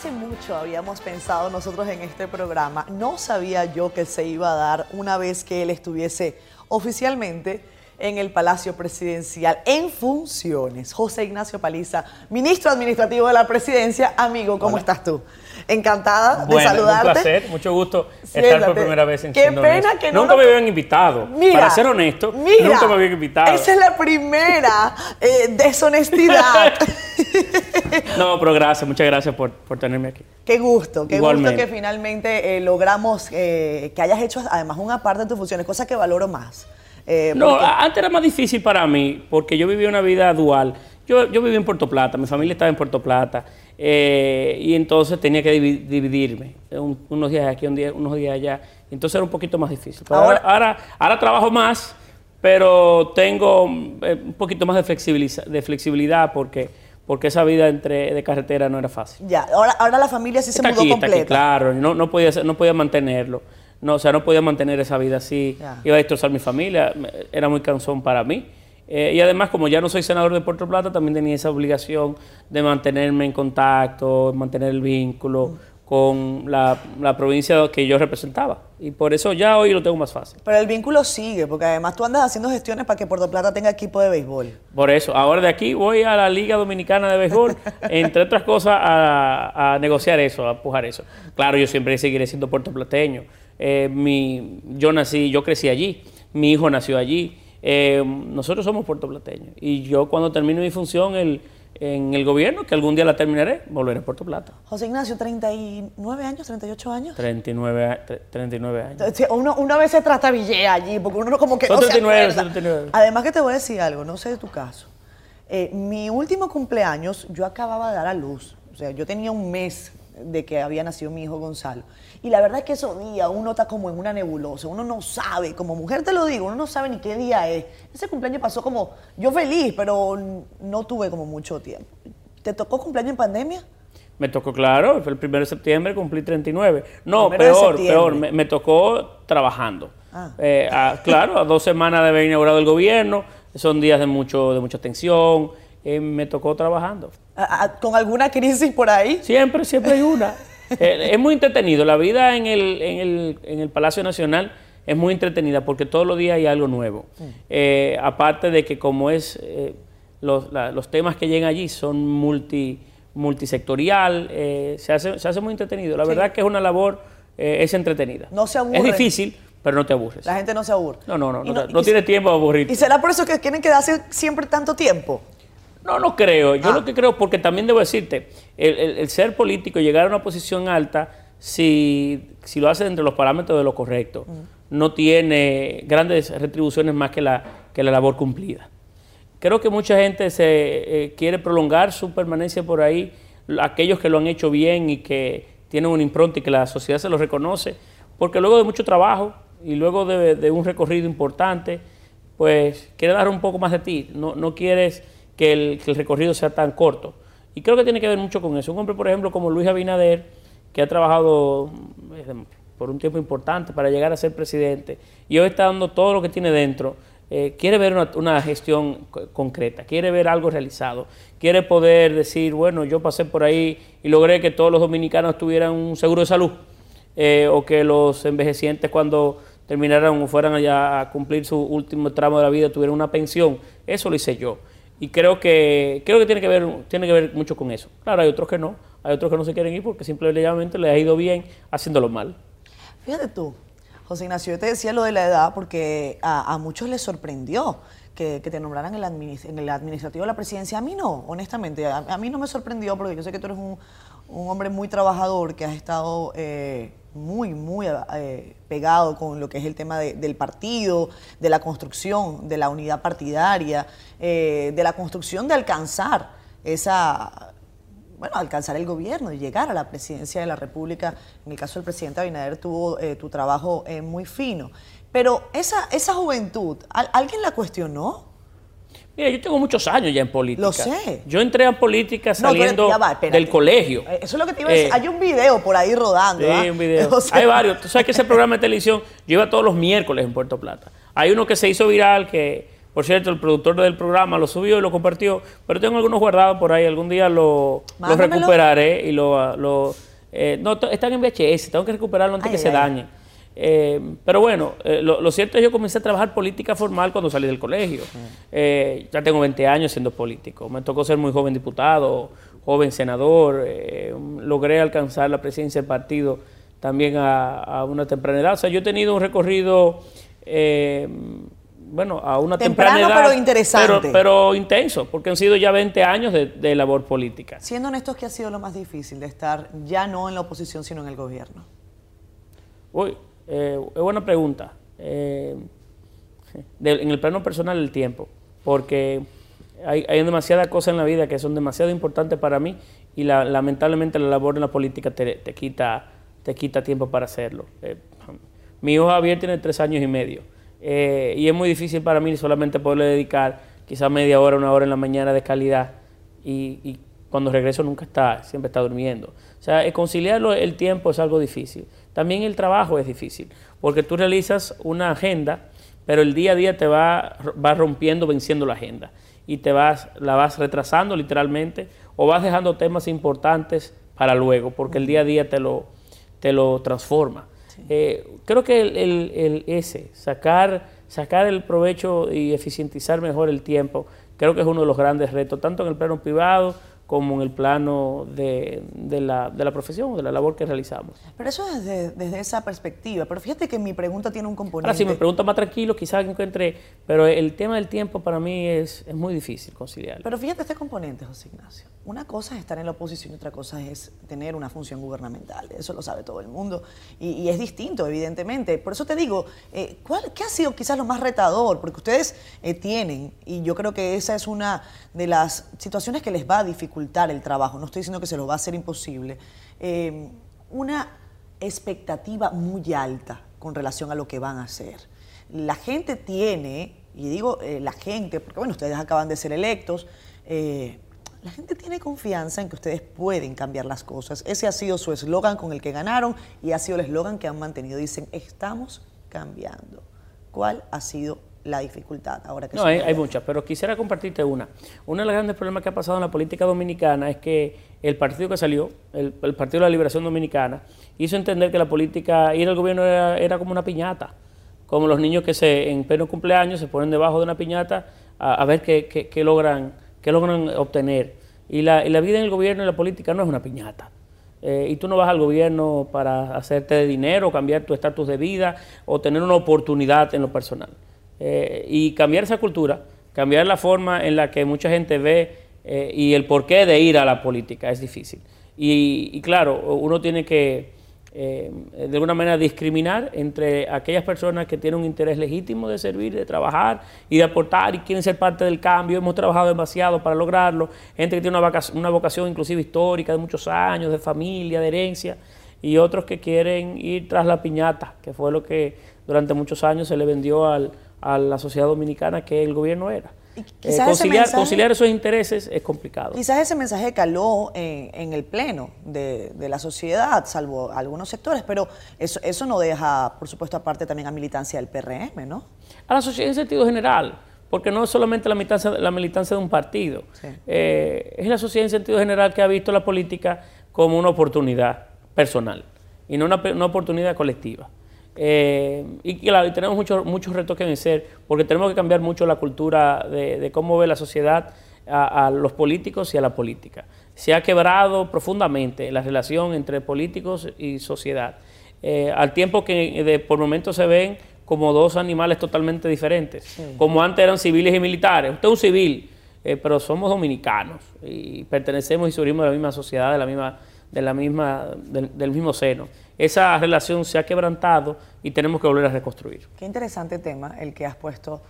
Hace mucho habíamos pensado nosotros en este programa. No sabía yo que se iba a dar una vez que él estuviese oficialmente en el Palacio Presidencial en funciones. José Ignacio Paliza, ministro administrativo de la Presidencia. Amigo, ¿cómo estás tú? Encantada de saludarte. Un placer, mucho gusto estar por primera vez en Qué pena que no Nunca me habían invitado. Para ser honesto, nunca me habían invitado. Esa es la primera eh, deshonestidad. no, pero gracias, muchas gracias por, tenerme aquí. Qué gusto, qué gusto que finalmente eh, logramos eh, que hayas hecho además una parte de tus funciones, cosa que valoro más. Eh, no, antes era más difícil para mí porque yo vivía una vida dual. Yo, yo vivía en Puerto Plata, mi familia estaba en Puerto Plata eh, y entonces tenía que dividirme, unos días aquí, unos días allá. Entonces era un poquito más difícil. ahora, ahora, trabajo más, pero tengo eh, un poquito más de, de flexibilidad porque porque esa vida entre de carretera no era fácil. Ya, ahora, ahora la familia sí se mudó completa. claro, no, no, podía, no podía mantenerlo. No, o sea, no podía mantener esa vida así. Iba a destrozar mi familia, era muy cansón para mí. Eh, y además, como ya no soy senador de Puerto Plata, también tenía esa obligación de mantenerme en contacto, mantener el vínculo con la, provincia que yo representaba. Y por eso ya hoy lo tengo más fácil. Pero el vínculo sigue, porque además tú andas haciendo gestiones para que Puerto Plata tenga equipo de béisbol. Por eso, ahora de aquí voy a la Liga Dominicana de Béisbol, entre otras cosas, a, a negociar eso, a empujar eso. Claro, yo siempre seguiré siendo puertoplateño. Eh, mi, yo nací, yo crecí allí, mi hijo nació allí. Eh, nosotros somos puertoplateños. Y yo cuando termine mi función en el gobierno, que algún día la terminaré, volveré a Puerto Plata. José Ignacio, 39 años, 38 años. 39, 39 años. Uno, una vez se trata Villé allí, porque uno como que no 39, 39. Además que te voy a decir algo, no sé de tu caso. Eh, mi último cumpleaños, yo acababa de dar a luz. O sea, yo tenía un mes de que había nacido mi hijo Gonzalo. Y la verdad es que esos días uno está como en una nebulosa, uno no sabe, como mujer te lo digo, uno no sabe ni qué día es. Ese cumpleaños pasó como, yo feliz, pero no tuve como mucho tiempo. ¿Te tocó cumpleaños en pandemia? Me tocó, claro, fue el 1 de septiembre, cumplí 39. No, peor, peor, me, tocó trabajando. Ah. Eh, claro, a dos semanas de haber inaugurado el gobierno, son días de, mucho, de mucha tensión, eh, me tocó trabajando. ¿Con alguna crisis por ahí? Siempre, siempre hay una. Eh, es muy entretenido. La vida en el, en, el, en el, Palacio Nacional es muy entretenida porque todos los días hay algo nuevo. Mm. Eh, aparte de que como es, eh, los, los, temas que llegan allí son multi, multisectorial, se, hace, se hace muy entretenido. La verdad que es una labor, es entretenida. No se aburre. Es difícil, pero no te aburres. La gente no se aburre. No, no, no, no, no, tiene tiempo de aburrir. ¿Y será por eso que tienen que darse siempre tanto tiempo? No, no creo. Yo ah. lo que creo, porque también debo decirte, el, ser político, llegar a una posición alta, si, si lo hace entre los parámetros de lo correcto, mm. no tiene grandes retribuciones más que la, que la labor cumplida. Creo que mucha gente se eh, quiere prolongar su permanencia por ahí, aquellos que lo han hecho bien y que tienen un impronta y que la sociedad se lo reconoce, porque luego de mucho trabajo y luego de, un recorrido importante, pues quiere dar un poco más de ti, no, no quieres que el, recorrido sea tan corto. Y creo que tiene que ver mucho con eso. Un hombre, por ejemplo, como Luis Abinader, que ha trabajado eh, por un tiempo importante para llegar a ser presidente y hoy está dando todo lo que tiene dentro, eh, quiere ver una, gestión concreta, quiere ver algo realizado, quiere poder decir, bueno, yo pasé por ahí y logré que todos los dominicanos tuvieran un seguro de salud eh, o que los envejecientes cuando terminaran o fueran allá a cumplir su último tramo de la vida tuvieran una pensión. Eso lo hice yo. Y creo que, creo que tiene que ver, tiene que ver mucho con eso. Claro, hay otros que no, hay otros que no se quieren ir porque simplemente les ha ido bien haciéndolo mal. Fíjate tú, José Ignacio, yo te decía lo de la edad porque a, muchos les sorprendió que, te nombraran en el, administrativo de la presidencia. A mí no, honestamente, a, mí no me sorprendió porque yo sé que tú eres un, hombre muy trabajador que has estado... Eh, muy, muy eh, pegado con lo que es el tema del partido, de la construcción, de la unidad partidaria, eh, de la construcción de alcanzar esa, bueno, alcanzar el gobierno, y llegar a la presidencia de la República. En el caso del presidente Abinader tuvo tu trabajo muy fino. Pero esa, esa juventud, ¿alguien la cuestionó? Mira, yo tengo muchos años ya en política. Lo sé. Yo entré a política saliendo del colegio. Eh, eso es lo que te iba a decir. Eh, Hay un video por ahí rodando. Sí, ¿ah? un video. Hay varios. Tú sabes que ese programa de televisión, yo iba todos los miércoles en Puerto Plata. Hay uno que se hizo viral que, Por cierto, el productor del programa lo subió y lo compartió, pero tengo algunos guardados por ahí. Algún día lo, recuperaré y lo... Eh, no, están en VHS, tengo que recuperarlo antes que se dañe. Eh, pero bueno, eh, lo, cierto es que yo comencé a trabajar política formal cuando salí del colegio. ya tengo 20 años siendo político. Me tocó ser muy joven diputado, joven senador. logré alcanzar la presidencia del partido también a, una temprana edad. O sea, yo he tenido un recorrido, eh, bueno, a una temprana edad. pero interesante. Pero, intenso, porque han sido ya 20 años de, labor política. Siendo honestos, ¿qué ha sido lo más difícil de estar ya no en la oposición, sino en el gobierno? Uy, eh, es buena pregunta. Eh, en el plano personal, el tiempo, porque hay, hay demasiadas cosas en la vida que son demasiado importantes para mí y lamentablemente la labor en la política te, te quita te quita tiempo para hacerlo. Eh, mi hijo Javier tiene tres años y medio eh, y es muy difícil para mí solamente poderle dedicar quizás media hora, una hora en la mañana de calidad y, cuando regreso nunca está, siempre está durmiendo. O sea, eh, conciliar el tiempo es algo difícil. También el trabajo es difícil, porque tú realizas una agenda, pero el día a día te va, va rompiendo, venciendo la agenda y te vas, la vas retrasando literalmente o vas dejando temas importantes para luego, porque el día a día te lo, te lo transforma. Eh, creo que el, ese, sacar, sacar el provecho y eficientizar mejor el tiempo, creo que es uno de los grandes retos, tanto en el plano privado como en el plano de, la, de la profesión, de la labor que realizamos. Pero eso es desde, esa perspectiva. Pero fíjate que mi pregunta tiene un componente. Ahora, si me pregunta más tranquilo, quizás encuentre, pero el tema del tiempo para mí es, es muy difícil conciliar. Pero fíjate este componente, José Ignacio. Una cosa es estar en la oposición y otra cosa es tener una función gubernamental. Eso lo sabe todo el mundo. Y, es distinto, evidentemente. Por eso te digo, eh, ¿cuál, ¿qué ha sido quizás lo más retador? Porque ustedes eh, tienen, y yo creo que esa es una de las situaciones que les va a dificultar el trabajo, no estoy diciendo que se lo va a hacer imposible, eh, una expectativa muy alta con relación a lo que van a hacer. La gente tiene, y digo eh, la gente, porque bueno, ustedes acaban de ser electos, eh, la gente tiene confianza en que ustedes pueden cambiar las cosas. Ese ha sido su eslogan con el que ganaron y ha sido el eslogan que han mantenido. Dicen, estamos cambiando. ¿Cuál ha sido la dificultad ahora que No, hay, muchas, pero quisiera compartirte una. Uno de los grandes problemas que ha pasado en la política dominicana es que el partido que salió, el, Partido de la Liberación Dominicana, hizo entender que la política, ir al gobierno era, como una piñata, como los niños que se en pleno cumpleaños se ponen debajo de una piñata a, ver qué, qué, logran, qué logran obtener. Y la, y la, vida en el gobierno y la política no es una piñata. Eh, y tú no vas al gobierno para hacerte de dinero, cambiar tu estatus de vida o tener una oportunidad en lo personal. Eh, y cambiar esa cultura, cambiar la forma en la que mucha gente ve eh, y el porqué de ir a la política es difícil. Y, claro, uno tiene que eh, de alguna manera discriminar entre aquellas personas que tienen un interés legítimo de servir, de trabajar y de aportar y quieren ser parte del cambio. Hemos trabajado demasiado para lograrlo. Gente que tiene una, una vocación inclusive histórica de muchos años, de familia, de herencia, y otros que quieren ir tras la piñata, que fue lo que durante muchos años se le vendió al, a la sociedad dominicana que el gobierno era. Eh, conciliar, esos intereses es complicado. Quizás ese mensaje caló en, el pleno de, la sociedad, salvo algunos sectores, pero eso, eso no deja, por supuesto, aparte también a militancia del PRM, ¿no? A la sociedad en sentido general, porque no es solamente la militancia, la militancia de un partido, eh, es la sociedad en sentido general que ha visto la política como una oportunidad personal y no una oportunidad colectiva. Eh, y, claro, tenemos muchos, muchos retos que vencer, porque tenemos que cambiar mucho la cultura de, cómo ve la sociedad a, los políticos y a la política. Se ha quebrado profundamente la relación entre políticos y sociedad, eh, al tiempo que de, por momentos se ven como dos animales totalmente diferentes, como antes eran civiles y militares. Usted es un civil, eh, pero somos dominicanos y pertenecemos y surgimos de la misma sociedad, de la misma, de la misma, del mismo seno esa relación se ha quebrantado y tenemos que volver a reconstruir. Qué interesante tema el que has puesto,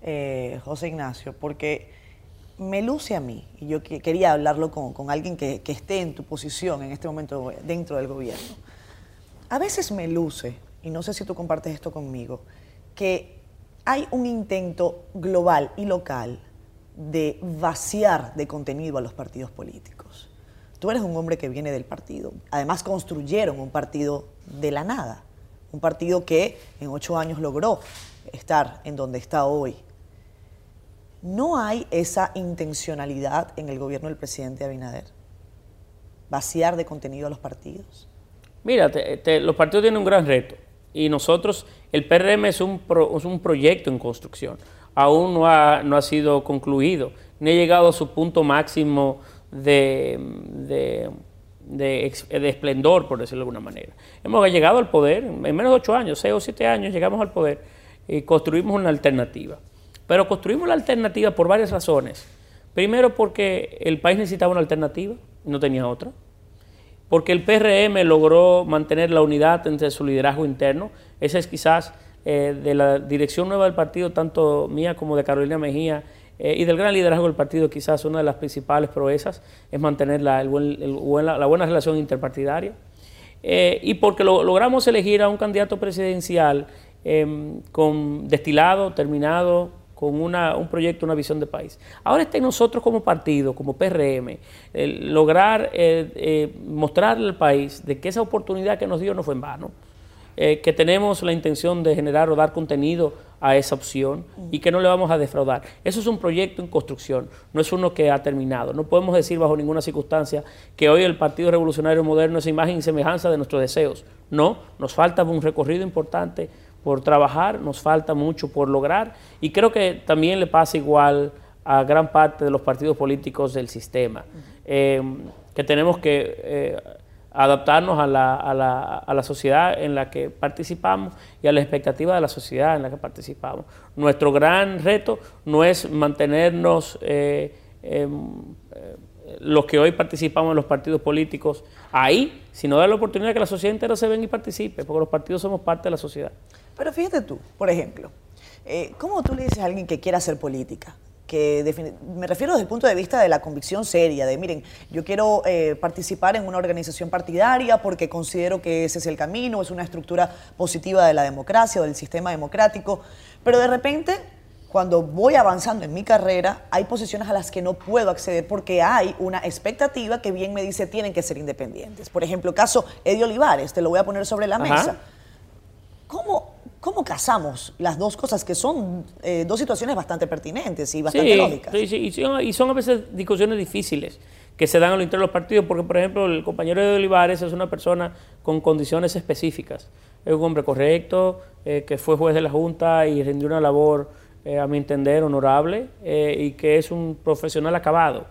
eh, José Ignacio, porque me luce a mí, y yo quería hablarlo con, alguien que, esté en tu posición en este momento dentro del gobierno. A veces me luce, y no sé si tú compartes esto conmigo, que hay un intento global y local de vaciar de contenido a los partidos políticos. Tú eres un hombre que viene del partido. Además construyeron un partido de la nada, un partido que en ocho años logró estar en donde está hoy. ¿No hay esa intencionalidad en el gobierno del presidente Abinader? ¿Vaciar de contenido a los partidos? Mira, los partidos tienen un gran reto y nosotros, el PRM es un, proyecto en construcción, aún no ha, no ha sido concluido, ni ha llegado a su punto máximo de, de, de, esplendor, por decirlo de alguna manera. Hemos llegado al poder, en menos de ocho años, seis o siete años, llegamos al poder y construimos una alternativa. Pero construimos la alternativa por varias razones. Primero porque el país necesitaba una alternativa no tenía otra. Porque el PRM logró mantener la unidad entre su liderazgo interno. Esa es quizás eh, de la dirección nueva del partido, tanto mía como de Carolina Mejía, eh, y del gran liderazgo del partido, quizás una de las principales proezas es mantener la, buena relación interpartidaria. Eh, y porque logramos elegir a un candidato presidencial em, con destilado, terminado, con un proyecto, una visión de país. Ahora está en nosotros como partido, como PRM, lograr eh, eh, mostrarle al país de que esa oportunidad que nos dio no fue en vano, eh, que tenemos la intención de generar o dar contenido a esa opción y que no le vamos a defraudar. Eso es un proyecto en construcción, no es uno que ha terminado. No podemos decir bajo ninguna circunstancia que hoy el Partido Revolucionario Moderno es imagen y semejanza de nuestros deseos. No, nos falta un recorrido importante por trabajar, nos falta mucho por lograr y creo que también le pasa igual a gran parte de los partidos políticos del sistema, eh, que tenemos que eh, adaptarnos a la, a, la, a la, sociedad en la que participamos y a la expectativa de la sociedad en la que participamos. Nuestro gran reto no es mantenernos eh, em, los que hoy participamos en los partidos políticos ahí, sino dar la oportunidad de que la sociedad entera se venga y participe, porque los partidos somos parte de la sociedad. Pero fíjate tú, por ejemplo, eh, ¿cómo tú le dices a alguien que quiera hacer política? Que me refiero desde el punto de vista de la convicción seria, de miren, yo quiero eh, participar en una organización partidaria porque considero que ese es el camino, es una estructura positiva de la democracia o del sistema democrático, pero de repente cuando voy avanzando en mi carrera, hay posiciones a las que no puedo acceder porque hay una expectativa que bien me dice tienen que ser independientes. Por ejemplo, caso Eddie Olivares, te lo voy a poner sobre la mesa. ¿Cómo, ¿Cómo casamos las dos cosas que son eh, dos situaciones bastante pertinentes y bastante lógicas? Sí, sí, y son, y son, a veces discusiones difíciles que se dan al interior de los partidos, porque por ejemplo el compañero de Olivares es una persona con condiciones específicas. Es un hombre correcto, eh, que fue juez de la Junta y rindió una labor eh, a mi entender, honorable eh, y que es un profesional acabado.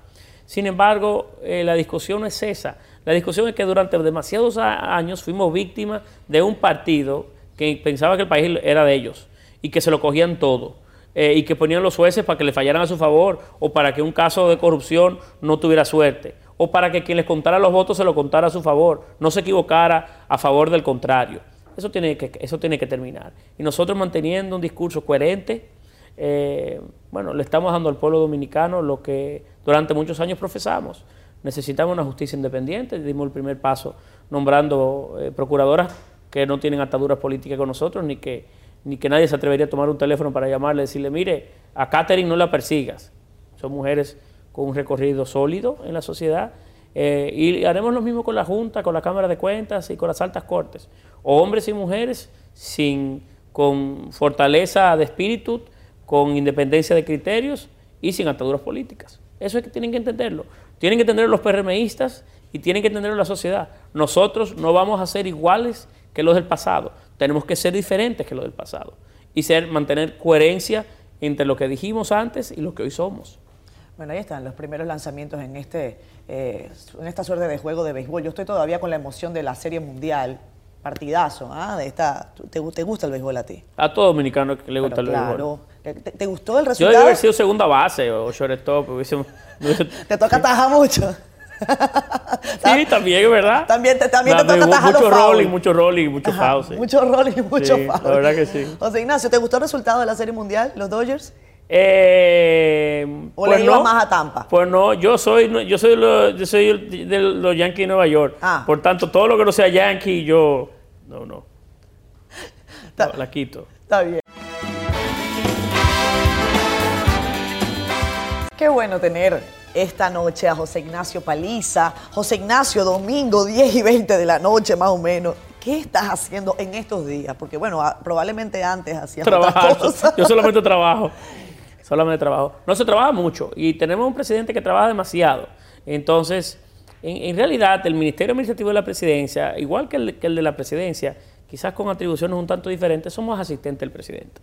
Sin embargo, eh, la discusión no es esa. La discusión es que durante demasiados años fuimos víctimas de un partido que pensaba que el país era de ellos y que se lo cogían todo. y que ponían los jueces para que le fallaran a su favor o para que un caso de corrupción no tuviera suerte o para que quien les contara los votos se lo contara a su favor, no se equivocara a favor del contrario. Eso tiene que, eso tiene que terminar. Y nosotros manteniendo un discurso coherente, eh, bueno, le estamos dando al pueblo dominicano lo que durante muchos años profesamos. Necesitamos una justicia independiente, dimos el primer paso nombrando eh, procuradoras que no tienen ataduras políticas con nosotros, ni que, ni que nadie se atrevería a tomar un teléfono para llamarle y decirle, mire, a Catherine no la persigas. Son mujeres con un recorrido sólido en la sociedad. Eh, y haremos lo mismo con la Junta, con la Cámara de Cuentas y con las altas cortes. Hombres y mujeres sin, con fortaleza de espíritu, con independencia de criterios y sin ataduras políticas. Eso es que tienen que entenderlo. Tienen que entenderlo los PRMistas y tienen que entenderlo la sociedad. Nosotros no vamos a ser iguales que los del pasado. Tenemos que ser diferentes que los del pasado y ser, mantener coherencia entre lo que dijimos antes y lo que hoy somos. Bueno, ahí están los primeros lanzamientos en, este, eh, en esta suerte de juego de béisbol. Yo estoy todavía con la emoción de la Serie Mundial partidazo, ¿ah? De esta, ¿te, gusta el béisbol a ti? A todo dominicano que le gusta el béisbol. ¿Te, ¿Te, gustó el resultado? Yo debe haber sido segunda base o shortstop. te toca atajar mucho. Sí, también, ¿verdad? También te, también te toca atajar Mucho rolling, mucho rolling, mucho foul, sí. Mucho rolling mucho sí, La verdad que sí. José Ignacio, ¿te gustó el resultado de la Serie Mundial, los Dodgers? Eh, ¿O pues le iba más a Tampa? Pues no, yo soy, yo soy, yo soy de los Yankees de Nueva York. Ah. Por tanto, todo lo que no sea Yankee, yo. No, no. la quito. Está bien. Qué bueno tener esta noche a José Ignacio Paliza. José Ignacio, domingo 10 y 20 de la noche más o menos. ¿Qué estás haciendo en estos días? Porque bueno, probablemente antes hacías Trabajar. Yo solamente trabajo. de trabajo. No se trabaja mucho y tenemos un presidente que trabaja demasiado. Entonces, en, realidad, el Ministerio Administrativo de la Presidencia, igual que el, de la Presidencia, quizás con atribuciones un tanto diferentes, somos asistentes del presidente.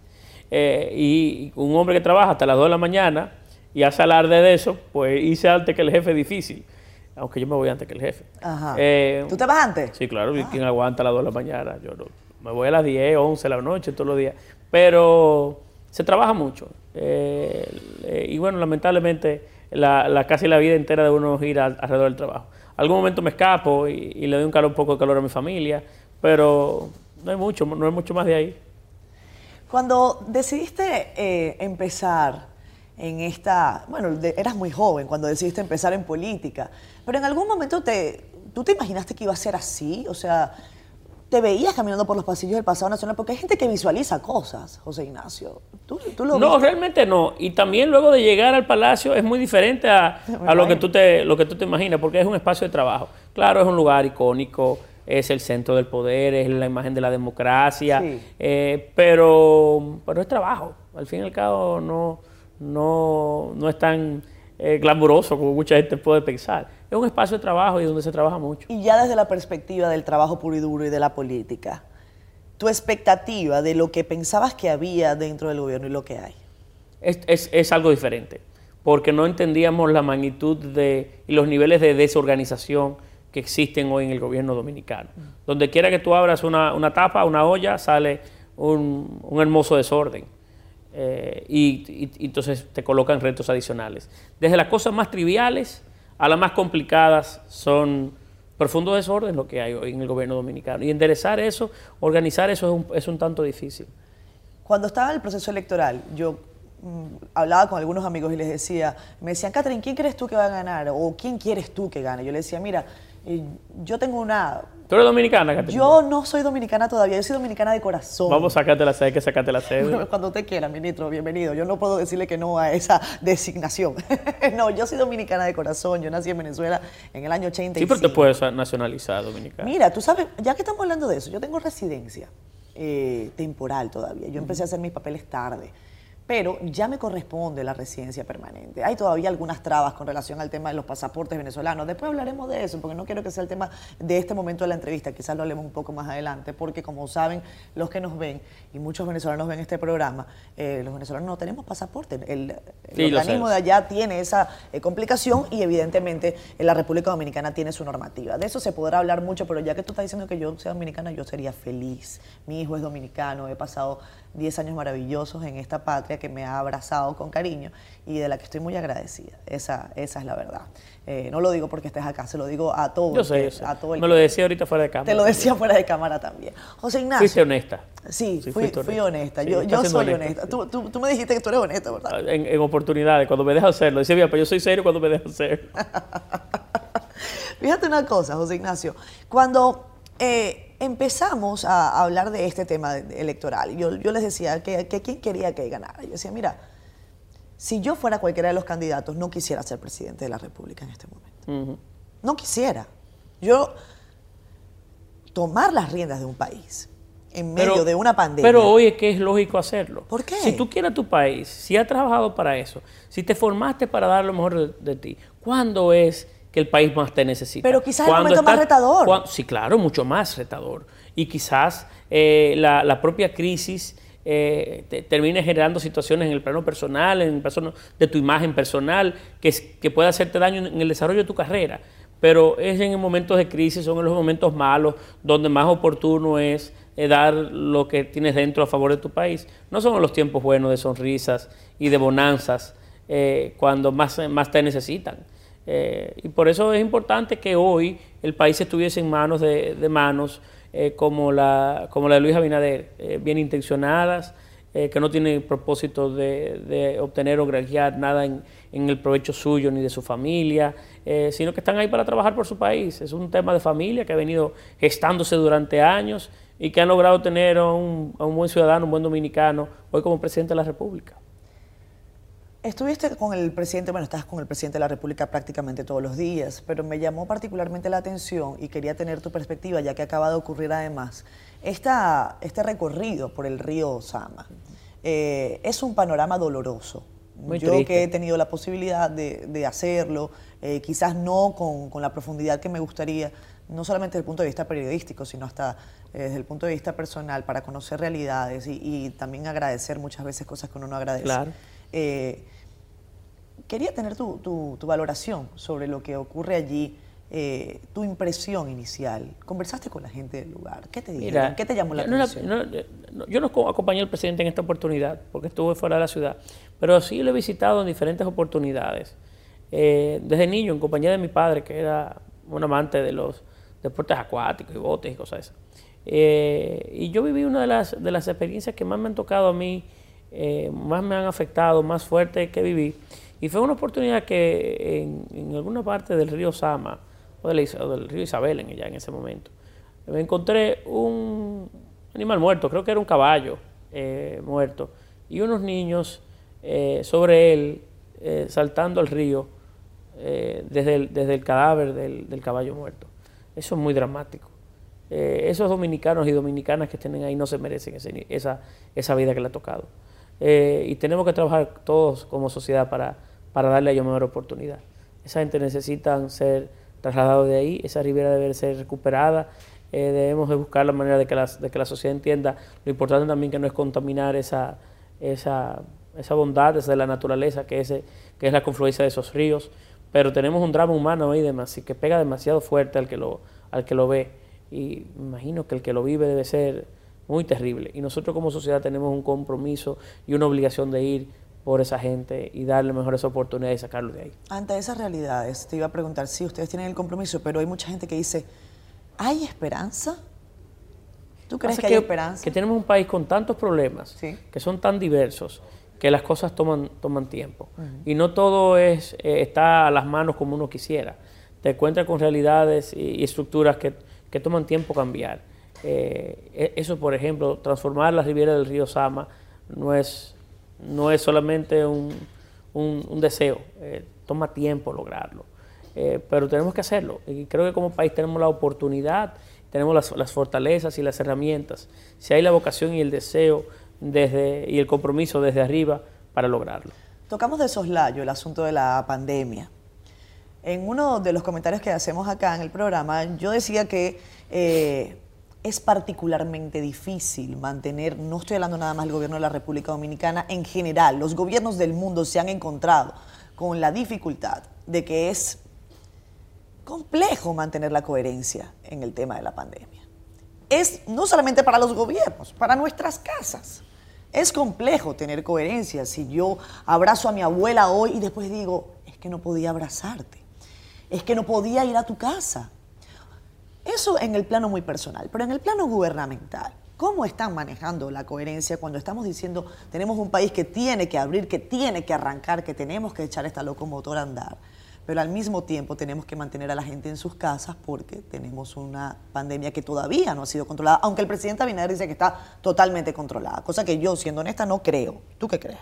Eh, y un hombre que trabaja hasta las 2 de la mañana y hace alarde de eso, pues hice antes que el jefe difícil. Aunque yo me voy antes que el jefe. Ajá. Eh, ¿Tú te vas antes? Sí, claro. Ah. ¿Quién aguanta a las 2 de la mañana? Yo no. Me voy a las 10, 11 de la noche, todos los días. Pero se trabaja mucho. Eh, y bueno, lamentablemente la, casi la vida entera de uno gira alrededor del trabajo. Algún momento me escapo y, le doy un, calor, un poco de calor a mi familia, pero no hay mucho, no hay mucho más de ahí. Cuando decidiste eh, empezar en esta, bueno, eras muy joven cuando decidiste empezar en política, pero en algún momento te, tú te imaginaste que iba a ser así, o sea, te veías caminando por los pasillos del pasado nacional, porque hay gente que visualiza cosas, José Ignacio. ¿Tú, lo no, realmente no. Y también luego de llegar al palacio es muy diferente a, lo, que tú te, lo que tú te imaginas, porque es un espacio de trabajo. Claro, es un lugar icónico, es el centro del poder, es la imagen de la democracia, eh, pero, pero es trabajo. Al fin y al cabo no, no, no es tan eh, glamuroso como mucha gente puede pensar es un espacio de trabajo y donde se trabaja mucho. Y ya desde la perspectiva del trabajo puro y duro y de la política, tu expectativa de lo que pensabas que había dentro del gobierno y lo que hay. Es, algo diferente, porque no entendíamos la magnitud de, y los niveles de desorganización que existen hoy en el gobierno dominicano. Donde quiera que tú abras una, tapa, una olla, sale un, hermoso desorden. Eh, y, entonces te colocan retos adicionales. Desde las cosas más triviales a las más complicadas son profundos desorden lo que hay hoy en el gobierno dominicano. Y enderezar eso, organizar eso es un, es un tanto difícil. Cuando estaba el proceso electoral, yo mm, hablaba con algunos amigos y les decía, me decían, Catherine, ¿quién crees tú que va a ganar? ¿O quién quieres tú que gane? Yo le decía, mira, yo tengo una ¿Tú eres dominicana, Caterina? Yo no soy dominicana todavía, yo soy dominicana de corazón. Vamos a sacarte la sede, que sacarte la sede. Cuando usted quiera, ministro, bienvenido. Yo no puedo decirle que no a esa designación. no, yo soy dominicana de corazón, yo nací en Venezuela en el año 85. Sí, pero te puedes nacionalizar dominicana. Mira, tú sabes, ya que estamos hablando de eso, yo tengo residencia eh, temporal todavía. Yo empecé a hacer mis papeles tarde pero ya me corresponde la residencia permanente. Hay todavía algunas trabas con relación al tema de los pasaportes venezolanos. Después hablaremos de eso, porque no quiero que sea el tema de este momento de la entrevista, quizás lo hablemos un poco más adelante, porque como saben los que nos ven, y muchos venezolanos ven este programa, eh, los venezolanos no tenemos pasaporte. El, organismo de allá tiene esa eh, complicación y evidentemente en la República Dominicana tiene su normativa. De eso se podrá hablar mucho, pero ya que tú estás diciendo que yo sea dominicana, yo sería feliz. Mi hijo es dominicano, he pasado 10 años maravillosos en esta patria que me ha abrazado con cariño y de la que estoy muy agradecida. Esa, esa es la verdad. Eh, no lo digo porque estés acá, se lo digo a todos. Yo sé, A todo el Me lo decía ahorita fuera de cámara. Te lo decía fuera de cámara también. José Ignacio. Fuiste honesta. Sí, fui, honesta. yo, yo soy honesta. Tú, tú, me dijiste que tú eres honesta, ¿verdad? Ah, en, oportunidades, cuando me dejas hacerlo. Decía, pero yo soy serio cuando me dejas hacerlo. Fíjate una cosa, José Ignacio. Cuando... Eh, empezamos a hablar de este tema electoral. Yo, yo les decía que, que quién quería que ganara. Yo decía, mira, si yo fuera cualquiera de los candidatos, no quisiera ser presidente de la República en este momento. No quisiera. Yo tomar las riendas de un país en medio de una pandemia. Pero hoy es que es lógico hacerlo. ¿Por qué? Si tú quieres tu país, si has trabajado para eso, si te formaste para dar lo mejor de ti, ¿cuándo es que el país más te necesita. Pero quizás el momento más retador. sí, claro, mucho más retador. Y quizás eh, la, propia crisis eh, termine generando situaciones en el plano personal, en el plano de tu imagen personal, que, que pueda hacerte daño en el desarrollo de tu carrera. Pero es en momentos de crisis, son en los momentos malos, donde más oportuno es eh, dar lo que tienes dentro a favor de tu país. No son los tiempos buenos de sonrisas y de bonanzas cuando más, más te necesitan. Eh, y por eso es importante que hoy el país estuviese en manos de, manos eh, como, la, como la de Luis Abinader, eh, bien intencionadas, que no tienen propósito de, obtener o granjear nada en, el provecho suyo ni de su familia, sino que están ahí para trabajar por su país. Es un tema de familia que ha venido gestándose durante años y que han logrado tener a un buen ciudadano, un buen dominicano, hoy como presidente de la República. Estuviste con el presidente, bueno, estás con el presidente de la República prácticamente todos los días, pero me llamó particularmente la atención y quería tener tu perspectiva, ya que acaba de ocurrir además esta, este recorrido por el río Sama. Eh, es un panorama doloroso, yo que he tenido la posibilidad de, hacerlo, eh, quizás no con, la profundidad que me gustaría, no solamente desde el punto de vista periodístico, sino hasta eh, desde el punto de vista personal, para conocer realidades y, también agradecer muchas veces cosas que uno no agradece. Claro. Eh, quería tener tu, tu, valoración sobre lo que ocurre allí. tu impresión inicial. ¿Conversaste con la gente del lugar? ¿Qué te dijeron? ¿Qué te llamó la atención? yo no acompañé al presidente en esta oportunidad porque estuve fuera de la ciudad, pero sí lo he visitado en diferentes oportunidades. Eh, desde niño, en compañía de mi padre, que era un amante de los deportes acuáticos y botes y cosas esas. Eh, y yo viví una de las, de las experiencias que más me han tocado a mí, eh, más me han afectado, más fuerte que viví. Y fue una oportunidad que en, alguna parte del río Sama, o del, del río Isabel en, ya en ese momento, me encontré un animal muerto, creo que era un caballo muerto, y unos niños eh, sobre él eh, saltando al río eh, desde, el, cadáver del, caballo muerto. Eso es muy dramático. esos dominicanos y dominicanas que estén ahí no se merecen esa, esa vida que le ha tocado. Y tenemos que trabajar todos como sociedad para, para darle a ellos mejor oportunidad. Esa gente necesita ser trasladados de ahí, esa ribera debe ser recuperada. Debemos de buscar la manera de que, de que la sociedad entienda lo importante también que no es contaminar esa, esa, esa bondad desde la naturaleza que es, que es la confluencia de esos ríos, pero tenemos un drama humano ahí que pega demasiado fuerte al que lo, al que lo ve. Y imagino que el que lo vive debe ser muy terrible y nosotros como sociedad tenemos un compromiso y una obligación de ir por esa gente y darle mejores oportunidades y sacarlo de ahí. Ante esas realidades, te iba a preguntar, si ustedes tienen el compromiso, pero hay mucha gente que dice, ¿hay esperanza? ¿Tú crees que, hay esperanza? Que tenemos un país con tantos problemas, que son tan diversos, que las cosas toman, toman tiempo. Y no todo es, eh, está a las manos como uno quisiera. Te encuentras con realidades y, estructuras que, que, toman tiempo cambiar. Eh, e, eso, por ejemplo, transformar la riviera del río Sama no es, no es solamente un, un, deseo, eh, toma tiempo lograrlo. pero tenemos que hacerlo. Y creo que como país tenemos la oportunidad, tenemos las, fortalezas y las herramientas. Si hay la vocación y el deseo, desde, y el compromiso desde arriba para lograrlo. Tocamos de soslayo el asunto de la pandemia. En uno de los comentarios que hacemos acá en el programa, yo decía que eh, es particularmente difícil mantener, no estoy hablando nada más del gobierno de la República Dominicana, en general, los gobiernos del mundo se han encontrado con la dificultad de que es complejo mantener la coherencia en el tema de la pandemia. Es no solamente para los gobiernos, para nuestras casas. Es complejo tener coherencia si yo abrazo a mi abuela hoy y después digo, es que no podía abrazarte, es que no podía ir a tu casa. Eso en el plano muy personal, pero en el plano gubernamental, ¿cómo están manejando la coherencia cuando estamos diciendo tenemos un país que tiene que abrir, que tiene que arrancar, que tenemos que echar esta locomotora a andar? pero al mismo tiempo tenemos que mantener a la gente en sus casas porque tenemos una pandemia que todavía no ha sido controlada, aunque el presidente Abinader dice que está totalmente controlada, cosa que yo, siendo honesta, no creo. ¿Tú qué crees?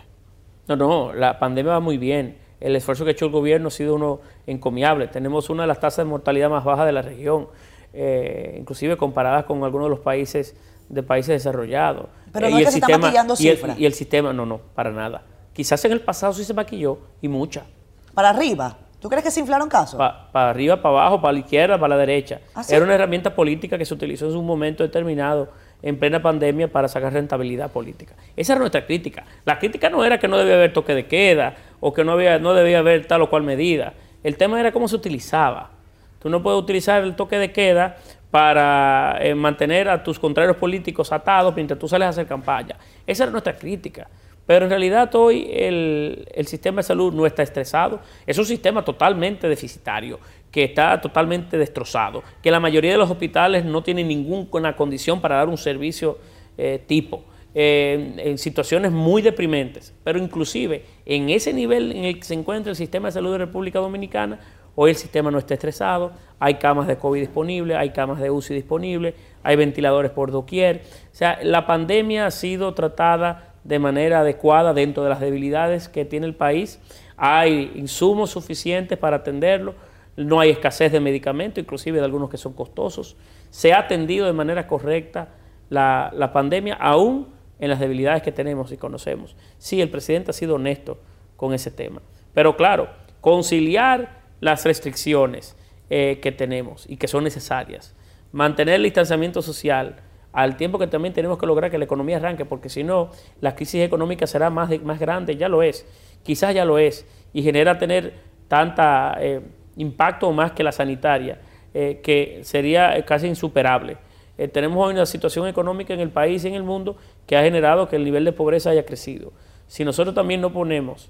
No, no, la pandemia va muy bien. El esfuerzo que ha hecho el gobierno ha sido uno encomiable. Tenemos una de las tasas de mortalidad más bajas de la región, eh, inclusive comparadas con algunos de los países de países desarrollallados. Pero no es que se está maquillando cifras. y el sistema, no, no, para nada. Quizás en el pasado sí se maquilló y mucha. ¿Para arriba? ¿Tú crees que se inflaron casos? Para arriba, para abajo, para la izquierda, para la derecha. ¿Ah, Era una herramienta política que se utilizó en un momento determinado, en plena pandemia, para sacar rentabilidad política. Esa era nuestra crítica. La crítica no era que no debía haber toque de queda o que no, había, no debía haber tal o cual medida. El tema era cómo se utilizaba. Tú no puedes utilizar el toque de queda para eh, mantener a tus contrarios políticos atados mientras tú sales a hacer campaña. Esa era nuestra crítica. Pero en realidad hoy el, sistema de salud no está estresado. Es un sistema totalmente deficitario, que está totalmente destrozado, que la mayoría de los hospitales no tienen ninguna condición para dar un servicio eh, tipo. en situaciones muy deprimentes, pero inclusive en ese nivel en el que se encuentra el sistema de salud de República Dominicana, hoy el sistema no está estresado, hay camas de COVID disponibles, hay camas de UCI disponibles, hay ventiladores por doquier. O sea, la pandemia ha sido tratada de manera adecuada dentro de las debilidades que tiene el país. Hay insumos suficientes para atenderlo, no hay escasez de medicamentos, inclusive de algunos que son costosos. Se ha atendido de manera correcta la, la pandemia, aún en las debilidades que tenemos y conocemos. Sí, el presidente ha sido honesto con ese tema. Pero claro, conciliar las restricciones eh, que tenemos y que son necesarias, mantener el distanciamiento social, al tiempo que también tenemos que lograr que la economía arranque, porque si no, la crisis económica será más, más grande, ya lo es, quizás ya lo es, y genera tener tanta eh, impacto más que la sanitaria, eh, que sería casi insuperable. Tenemos hoy una situación económica en el país y en el mundo que ha generado que el nivel de pobreza haya crecido. Si nosotros también no ponemos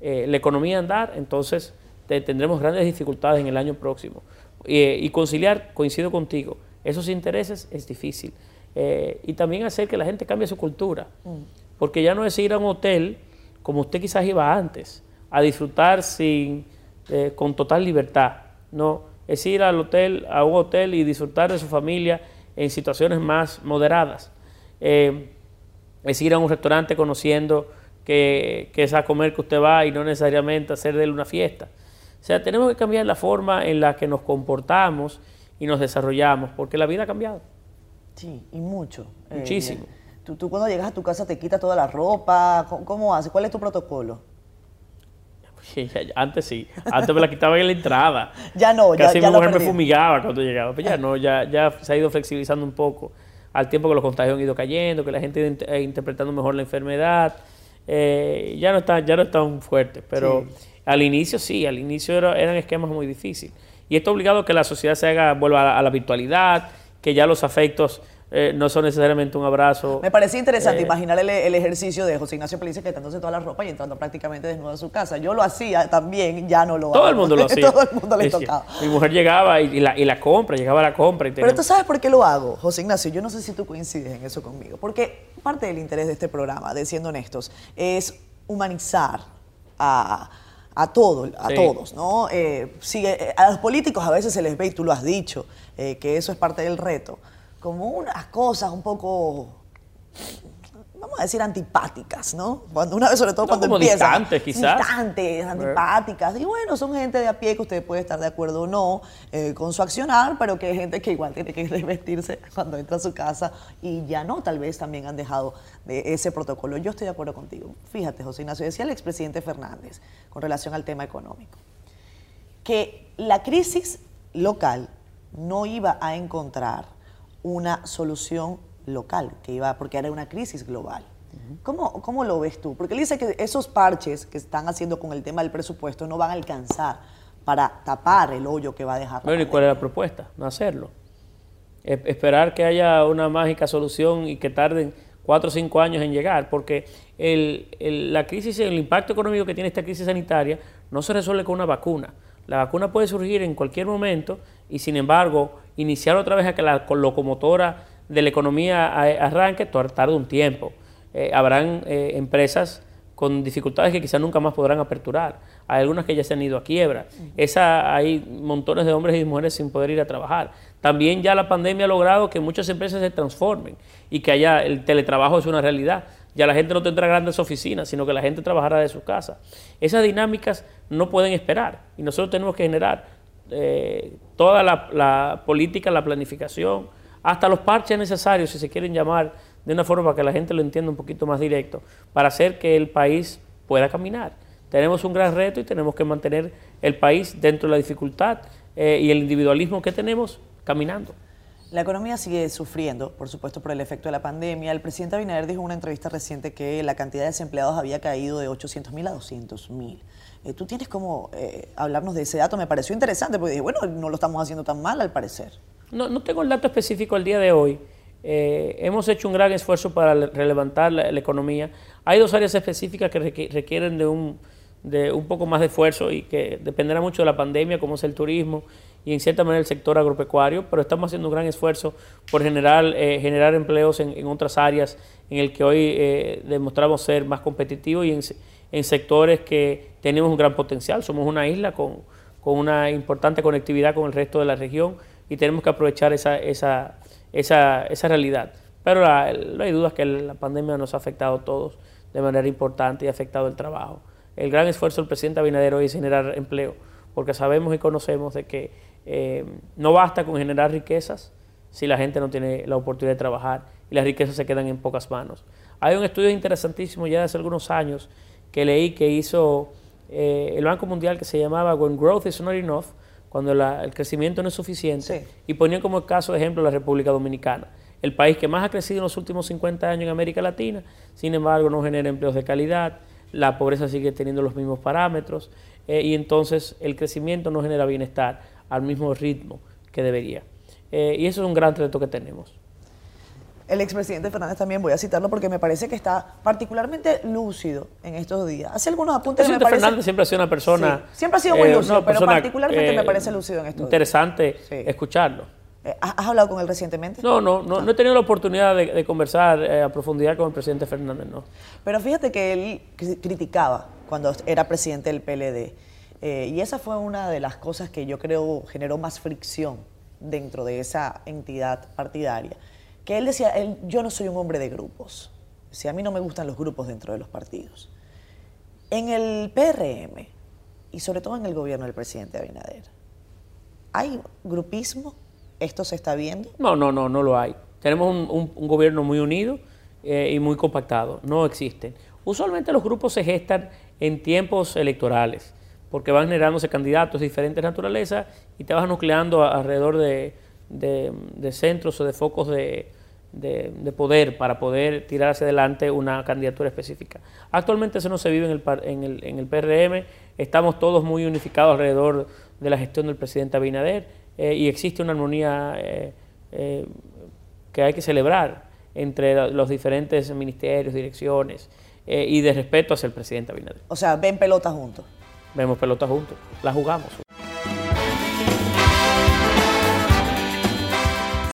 la economía a andar, entonces tendremos grandes dificultades en el año próximo. y conciliar, coincido contigo, esos intereses es difícil. Eh, y también hacer que la gente cambie su cultura. Mm. Porque ya no es ir a un hotel como usted quizás iba antes, a disfrutar sin, eh, con total libertad. No, es ir al hotel, a un hotel y disfrutar de su familia en situaciones más moderadas. Eh, es ir a un restaurante conociendo que, que, es a comer que usted va y no necesariamente hacer de él una fiesta. O sea, tenemos que cambiar la forma en la que nos comportamos y nos desarrollamos, porque la vida ha cambiado. Sí, y mucho. Eh, Muchísimo. tú, tú, cuando llegas a tu casa te quitas toda la ropa, ¿cómo, haces? ¿Cuál es tu protocolo? Antes sí, antes me la quitaba en la entrada. ya no, ya, Casi mi mujer me fumigaba cuando llegaba, pero ya no, ya, ya se ha ido flexibilizando un poco al tiempo que los contagios han ido cayendo, que la gente ha ido eh, interpretando mejor la enfermedad. Eh, ya no está ya no es tan fuerte, pero al inicio sí, al inicio eran esquemas muy difíciles. Y esto ha obligado a que la sociedad se haga, vuelva a la virtualidad, que ya los afectos eh, no son necesariamente un abrazo. Me parecía interesante eh, imaginar el, ejercicio de José Ignacio Pelice quitándose toda la ropa y entrando prácticamente desnudo a su casa. Yo lo hacía también, ya no lo Todo el mundo lo hacía. Todo el mundo le tocaba. Mi mujer llegaba y, la, y, la, compra, llegaba a la compra. Y Pero tú sabes por qué lo hago, José Ignacio. Yo no sé si tú coincides en eso conmigo. Porque parte del interés de este programa, de siendo honestos, es humanizar a a, todo, a todos, ¿no? Eh, a los políticos a veces se les ve, y tú lo has dicho, eh, que eso es parte del reto, como unas cosas un poco vamos a decir, antipáticas, ¿no? Cuando una vez, sobre todo cuando empieza. Distantes, quizás. Distantes, antipáticas. Y bueno, son gente de a pie que usted puede estar de acuerdo o no eh, con su accionar, pero que hay gente que igual tiene que revestirse cuando entra a su casa y ya no, tal vez también han dejado de ese protocolo. Yo estoy de acuerdo contigo. Fíjate, José Ignacio, decía el expresidente Fernández con relación al tema económico, que la crisis local no iba a encontrar una solución local, que iba, porque era una crisis global. ¿Cómo, ¿Cómo, lo ves tú? Porque él dice que esos parches que están haciendo con el tema del presupuesto no van a alcanzar para tapar el hoyo que va a dejar. Bueno, ¿y cuál es la propuesta? No hacerlo. esperar que haya una mágica solución y que tarden cuatro o cinco años en llegar, porque el, la crisis, el impacto económico que tiene esta crisis sanitaria no se resuelve con una vacuna. La vacuna puede surgir en cualquier momento y sin embargo iniciar otra vez a que la locomotora de la economía arranque, tarda un tiempo. Eh, habrán eh, empresas con dificultades que quizás nunca más podrán aperturar. Hay algunas que ya se han ido a quiebra. Esa, hay montones de hombres y mujeres sin poder ir a trabajar. También ya la pandemia ha logrado que muchas empresas se transformen y que haya el teletrabajo es una realidad. Ya la gente no tendrá grandes oficinas, sino que la gente trabajará de su casa. Esas dinámicas no pueden esperar y nosotros tenemos que generar eh, toda la política, la planificación, hasta los parches necesarios, si se quieren llamar de una forma que la gente lo entienda un poquito más directo, para hacer que el país pueda caminar. Tenemos un gran reto y tenemos que mantener el país dentro de la dificultad eh, y el individualismo que tenemos caminando. La economía sigue sufriendo, por supuesto, por el efecto de la pandemia. El presidente Abinader dijo en una entrevista reciente que la cantidad de desempleados había caído de 800 mil a 200 mil. Eh, ¿Tú tienes como eh, hablarnos de ese dato? Me pareció interesante porque dije, bueno, no lo estamos haciendo tan mal al parecer. No, no tengo el dato específico al día de hoy. Eh, hemos hecho un gran esfuerzo para relevantar la, economía. Hay dos áreas específicas que requieren de un, de un poco más de esfuerzo y que dependerá mucho de la pandemia, como es el turismo y en cierta manera el sector agropecuario, pero estamos haciendo un gran esfuerzo por generar, eh, generar empleos en, otras áreas en el que hoy eh, demostramos ser más competitivos y en, en, sectores que tenemos un gran potencial. Somos una isla con, con una importante conectividad con el resto de la región y tenemos que aprovechar esa, esa, esa, esa realidad. Pero no hay dudas que la pandemia nos ha afectado a todos de manera importante y ha afectado el trabajo. El gran esfuerzo del presidente Abinader hoy es generar empleo, porque sabemos y conocemos de que eh, no basta con generar riquezas si la gente no tiene la oportunidad de trabajar y las riquezas se quedan en pocas manos. Hay un estudio interesantísimo ya hace algunos años que leí que hizo eh, el Banco Mundial que se llamaba When Growth is Not Enough, cuando el crecimiento no es suficiente, y ponían como caso de ejemplo la República Dominicana, el país que más ha crecido en los últimos 50 años en América Latina, sin embargo no genera empleos de calidad, la pobreza sigue teniendo los mismos parámetros, eh, y entonces el crecimiento no genera bienestar al mismo ritmo que debería. Eh, y eso es un gran reto que tenemos el expresidente Fernández también, voy a citarlo porque me parece que está particularmente lúcido en estos días. Hace algunos apuntes. El presidente Fernández siempre ha sido una persona. siempre ha sido muy eh, lúcido, pero particularmente me eh, parece lúcido en estos interesante días. Interesante escucharlo. Eh, ¿Has hablado con él recientemente? No, no, no, no he tenido la oportunidad de, conversar a profundidad con el presidente Fernández, no. Pero fíjate que él criticaba cuando era presidente del PLD. y esa fue una de las cosas que yo creo generó más fricción dentro de esa entidad partidaria que él decía, él, yo no soy un hombre de grupos. Si a mí no me gustan los grupos dentro de los partidos. En el PRM, y sobre todo en el gobierno del presidente Abinader, ¿hay grupismo? ¿Esto se está viendo? No, no, no, no lo hay. Tenemos un, gobierno muy unido eh, y muy compactado. No existen. Usualmente los grupos se gestan en tiempos electorales, porque van generándose candidatos de diferentes naturalezas y te vas nucleando alrededor de, de, centros o de focos de, poder para poder tirar hacia adelante una candidatura específica. Actualmente eso no se vive en el, en el, PRM, estamos todos muy unificados alrededor de la gestión del presidente Abinader eh, y existe una armonía eh, eh, que hay que celebrar entre los diferentes ministerios, direcciones y de respeto hacia el presidente Abinader. O sea, ven pelota juntos. Vemos pelota juntos, la jugamos.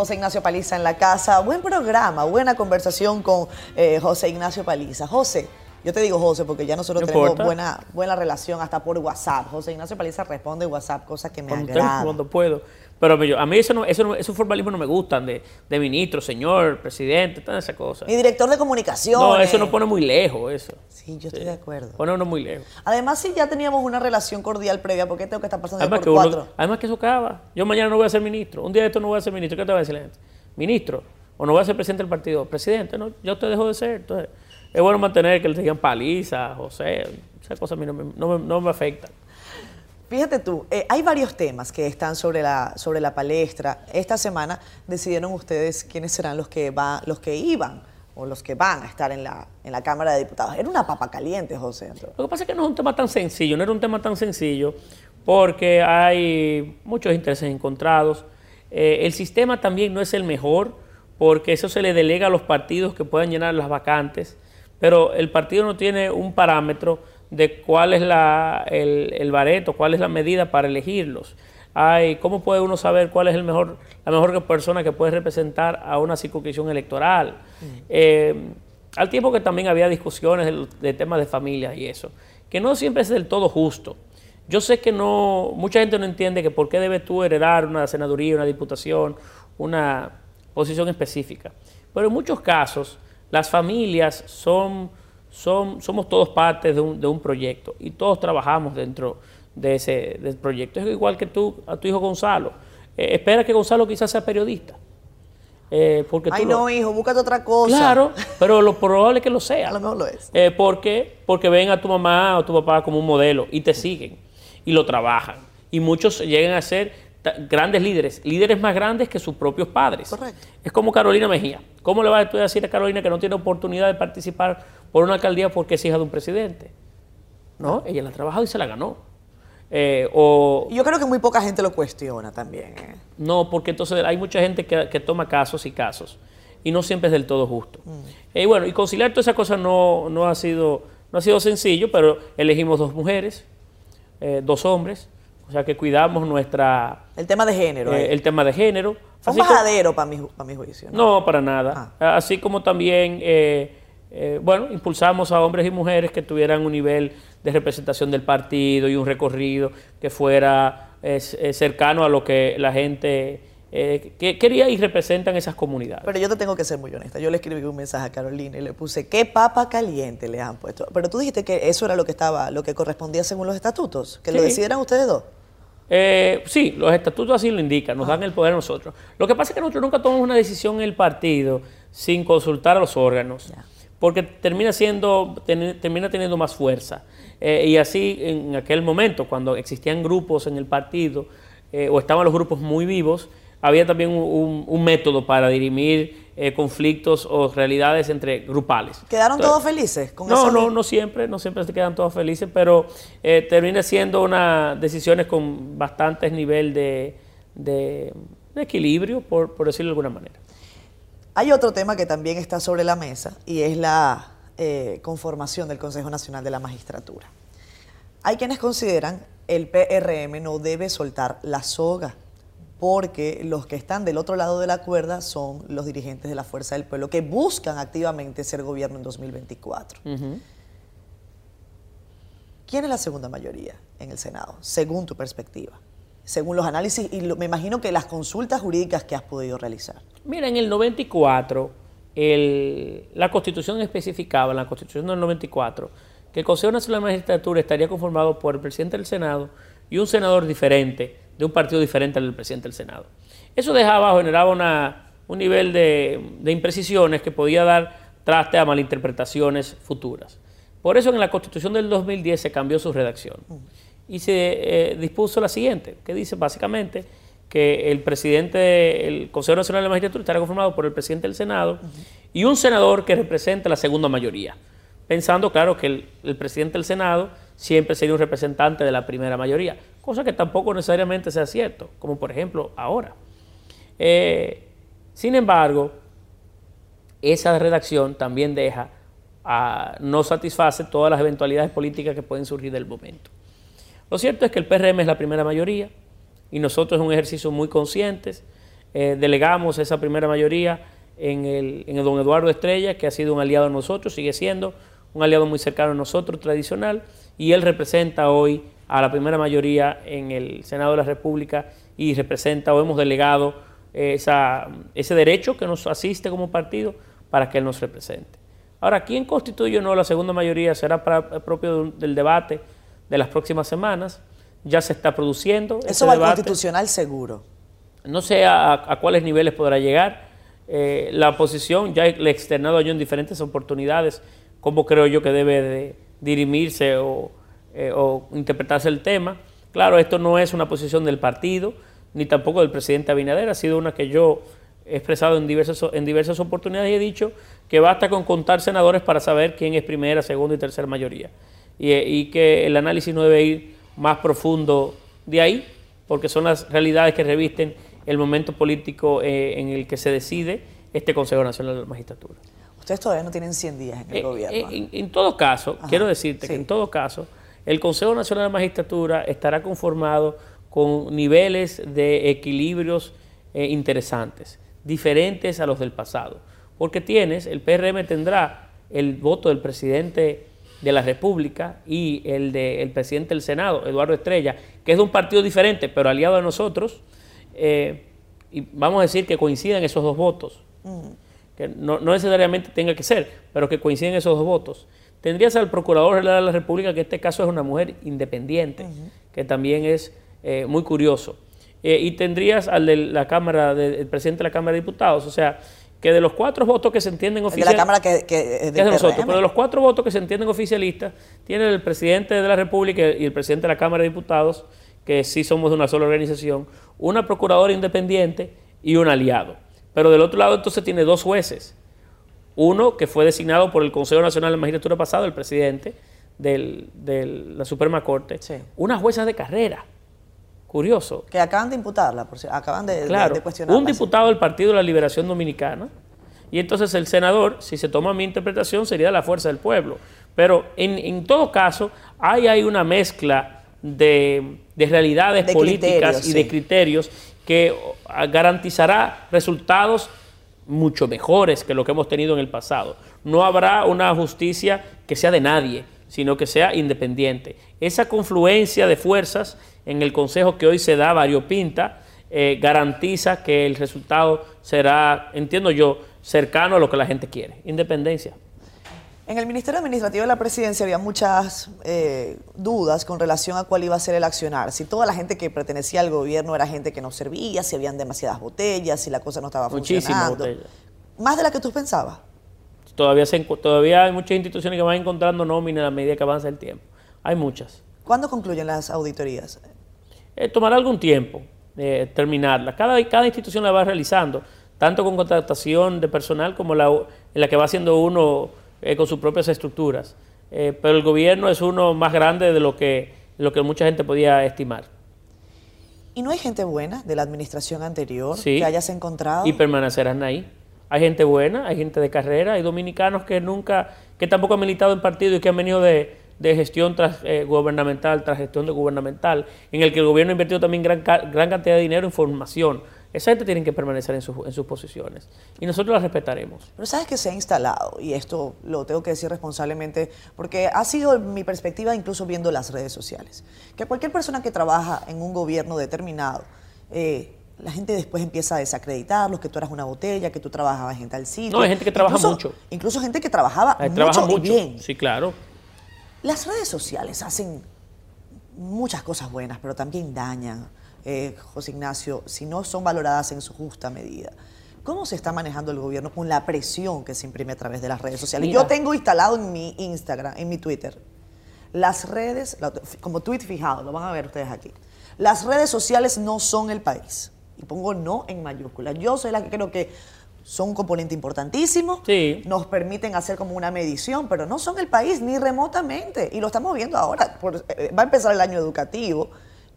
José Ignacio Paliza en la casa. Buen programa, buena conversación con eh, José Ignacio Paliza. José, yo te digo José porque ya nosotros tenemos buena, buena relación hasta por WhatsApp. José Ignacio Paliza responde WhatsApp, cosas que me cuando agradan. Cuando puedo. Pero a mí eso no, eso esos formalismos no me gustan, de, de ministro, señor, presidente, todas esas cosas. Y director de comunicación. No, eso nos pone muy lejos, eso. Sí, yo estoy de acuerdo. Pone uno muy lejos. Además, si ya teníamos una relación cordial previa, ¿por qué tengo que estar pasando además por cuatro? además que eso acaba. Yo mañana no voy a ser ministro. Un día de esto no voy a ser ministro. ¿Qué te va a decir la gente? Ministro. O no voy a ser presidente del partido. Presidente, no, yo te dejo de ser. Entonces, es bueno mantener que le digan paliza, José. Esas cosas a mí no me, no me, no me afectan. Fíjate tú, eh, hay varios temas que están sobre la, sobre la palestra. Esta semana decidieron ustedes quiénes serán los que, va, los que iban o los que van a estar en la, en la Cámara de Diputados. Era una papa caliente, José. Lo que pasa es que no es un tema tan sencillo, no era un tema tan sencillo porque hay muchos intereses encontrados. Eh, el sistema también no es el mejor porque eso se le delega a los partidos que puedan llenar las vacantes, pero el partido no tiene un parámetro de cuál es la, el, el, bareto, cuál es la medida para elegirlos. Hay, ¿Cómo puede uno saber cuál es el mejor, la mejor persona que puede representar a una circunscripción electoral? Mm. Eh, al tiempo que también había discusiones de, temas de familia y eso, que no siempre es del todo justo. Yo sé que no, mucha gente no entiende que por qué debes tú heredar una senaduría, una diputación, una posición específica. Pero en muchos casos las familias son somos todos partes de un, proyecto y todos trabajamos dentro de ese proyecto. Es igual que tú, a tu hijo Gonzalo. Eh, espera que Gonzalo quizás sea periodista. Eh, porque Ay, no, hijo, búscate otra cosa. Claro, pero lo probable es que lo sea. A lo mejor lo es. Eh, ¿Por qué? Porque ven a tu mamá o tu papá como un modelo y te siguen y lo trabajan. Y muchos llegan a ser grandes líderes, líderes más grandes que sus propios padres. Correcto. Es como Carolina Mejía. ¿Cómo le vas a decir a Carolina que no tiene oportunidad de participar por una alcaldía porque es hija de un presidente? No, ella la ha trabajado y se la ganó. Eh, o, Yo creo que muy poca gente lo cuestiona también. ¿eh? No, porque entonces hay mucha gente que, toma casos y casos y no siempre es del todo justo. Mm. y bueno, y conciliar todas esas cosas no, no, ha sido, no ha sido sencillo, pero elegimos dos mujeres, eh, dos hombres o sea que cuidamos nuestra... El tema de género. Eh, el tema de género. Fue un bajadero para mi, para mi juicio. ¿no? para nada. Ah. Así como también, eh, eh, bueno, impulsamos a hombres y mujeres que tuvieran un nivel de representación del partido y un recorrido que fuera cercano a lo que la gente que quería y representan esas comunidades. Pero yo te tengo que ser muy honesta. Yo le escribí un mensaje a Carolina y le puse, ¿qué papa caliente le han puesto? Pero tú dijiste que eso era lo que estaba, lo que correspondía según los estatutos, que lo decidieran ustedes dos. Eh, sí, los estatutos así lo indican, nos dan el poder a nosotros. Lo que pasa es que nosotros nunca tomamos una decisión en el partido sin consultar a los órganos. porque termina siendo, termina teniendo más fuerza. Eh, y así en aquel momento, cuando existían grupos en el partido, eh, o estaban los grupos muy vivos, había también un, método para dirimir eh, conflictos o realidades entre grupales. ¿Quedaron todos felices con No, no, no siempre, no siempre se quedan todos felices, pero termina siendo unas decisiones con bastantes nivel de, de, equilibrio, por, por decirlo de alguna manera. Hay otro tema que también está sobre la mesa y es la eh, conformación del Consejo Nacional de la Magistratura. Hay quienes consideran el PRM no debe soltar la soga porque los que están del otro lado de la cuerda son los dirigentes de la Fuerza del Pueblo que buscan activamente ser gobierno en 2024. ¿Quién es la segunda mayoría en el Senado, según tu perspectiva? según los análisis y me imagino que las consultas jurídicas que has podido realizar. Mira, en el 94, la Constitución especificaba, en la Constitución del 94, que el Consejo Nacional de Magistratura estaría conformado por el presidente del Senado y un senador diferente, de un partido diferente al del presidente del Senado. Eso dejaba, generaba una, un nivel de, imprecisiones que podía dar traste a malinterpretaciones futuras. Por eso en la Constitución del 2010 se cambió su redacción y se eh, dispuso la siguiente, que dice básicamente que el presidente, el Consejo Nacional de la Magistratura estará conformado por el presidente del Senado y un senador que represente la segunda mayoría, pensando, claro, que el, presidente del Senado siempre sería un representante de la primera mayoría, cosa que tampoco necesariamente sea cierto, como por ejemplo ahora. Eh, sin embargo, esa redacción también deja, no satisface todas las eventualidades políticas que pueden surgir del momento. Lo cierto es que el PRM es la primera mayoría y nosotros en un ejercicio muy conscientes eh, delegamos esa primera mayoría en el, en el don Eduardo Estrella, que ha sido un aliado de nosotros, sigue siendo un aliado muy cercano a nosotros, tradicional, y él representa hoy a la primera mayoría en el Senado de la República y representa o hemos delegado esa, ese derecho que nos asiste como partido para que él nos represente. Ahora, ¿quién constituye o no la segunda mayoría? Será para, propio del debate de las próximas semanas. Ya se está produciendo. Eso va al constitucional seguro. No sé a, cuáles niveles podrá llegar. Eh, la oposición ya le he externado yo en diferentes oportunidades cómo creo yo que debe de dirimirse o, eh, o, interpretarse el tema. Claro, esto no es una posición del partido, ni tampoco del presidente Abinader, ha sido una que yo he expresado en diversas, en diversas oportunidades y he dicho que basta con contar senadores para saber quién es primera, segunda y tercera mayoría y, que el análisis no debe ir más profundo de ahí, porque son las realidades que revisten el momento político eh, en el que se decide este Consejo Nacional de la Magistratura. Ustedes todavía no tienen 100 días en el eh, gobierno. Eh, en, todo caso, quiero decirte que en todo caso, el Consejo Nacional de Magistratura estará conformado con niveles de equilibrios interesantes, diferentes a los del pasado. Porque tienes, el PRM tendrá el voto del presidente de la República y el del presidente del Senado, Eduardo Estrella, que es de un partido diferente, pero aliado a nosotros, eh, y vamos a decir que coinciden esos dos votos, mm. que no, necesariamente tenga que ser, pero que coinciden esos dos votos. Tendrías al Procurador General de la República, que en este caso es una mujer independiente, que también es eh, muy curioso. Eh, y tendrías al de la Cámara, del presidente de la Cámara de Diputados, o sea, que de los cuatro votos que se entienden oficialistas. De la Cámara que, es de nosotros, pero de los cuatro votos que se entienden oficialistas, tiene el presidente de la República y el presidente de la Cámara de Diputados, que sí somos de una sola organización, una procuradora independiente y un aliado. Pero del otro lado entonces tiene dos jueces. Uno que fue designado por el Consejo Nacional de Magistratura pasado, el presidente de la Suprema Corte. Una jueza de carrera. Curioso. Que acaban de imputarla, por acaban de, claro, cuestionarla. Un diputado del Partido de la Liberación Dominicana. Y entonces el senador, si se toma mi interpretación, sería de la fuerza del pueblo. Pero en, todo caso, hay, hay una mezcla de, realidades políticas y de criterios que garantizará resultados mucho mejores que lo que hemos tenido en el pasado. No habrá una justicia que sea de nadie, sino que sea independiente. Esa confluencia de fuerzas en el Consejo que hoy se da variopinta, eh, garantiza que el resultado será, entiendo yo, cercano a lo que la gente quiere, independencia. En el Ministerio Administrativo de la Presidencia había muchas eh, dudas con relación a cuál iba a ser el accionar. Si toda la gente que pertenecía al gobierno era gente que no servía, si habían demasiadas botellas, si la cosa no estaba Muchísimas funcionando. Botellas. ¿Más de la que tú pensabas? Todavía, se, todavía hay muchas instituciones que van encontrando nómina a medida que avanza el tiempo. Hay muchas. ¿Cuándo concluyen las auditorías? Eh, tomará algún tiempo eh, terminarla. Cada, cada institución la va realizando, tanto con contratación de personal como la, en la que va haciendo uno eh, con sus propias estructuras. Eh, pero el gobierno es uno más grande de lo que, lo que mucha gente podía estimar. ¿Y no hay gente buena de la administración anterior Sí. que hayas encontrado? Y permanecerán ahí. Hay gente buena, hay gente de carrera, hay dominicanos que nunca, que tampoco han militado en partido y que han venido de, de gestión tras, eh, gubernamental tras gestión de gubernamental, en el que el gobierno ha invertido también gran, gran cantidad de dinero en formación. Esa gente tiene que permanecer en, sus- en sus posiciones y nosotros las respetaremos. Pero sabes que se ha instalado, y esto lo tengo que decir responsablemente, porque ha sido mi perspectiva incluso viendo las redes sociales, que cualquier persona que trabaja en un gobierno determinado, eh, la gente después empieza a desacreditarlos, que tú eras una botella, que tú trabajabas en tal sitio. No, hay gente que trabaja Incluso- mucho. Incluso gente que trabajaba mucho, trabaja y mucho. bien. Sí, claro. Las redes sociales hacen muchas cosas buenas, pero también dañan, eh, José Ignacio, si no son valoradas en su justa medida. ¿Cómo se está manejando el gobierno con la presión que se imprime a través de las redes sociales? Mira. Yo tengo instalado en mi Instagram, en mi Twitter, las redes, como tweet fijado, lo van a ver ustedes aquí. Las redes sociales no son el país. Y pongo no en mayúsculas. Yo soy la que creo que son un componente importantísimo. Sí. Nos permiten hacer como una medición, pero no son el país ni remotamente. Y lo estamos viendo ahora. Eh, va a empezar el año educativo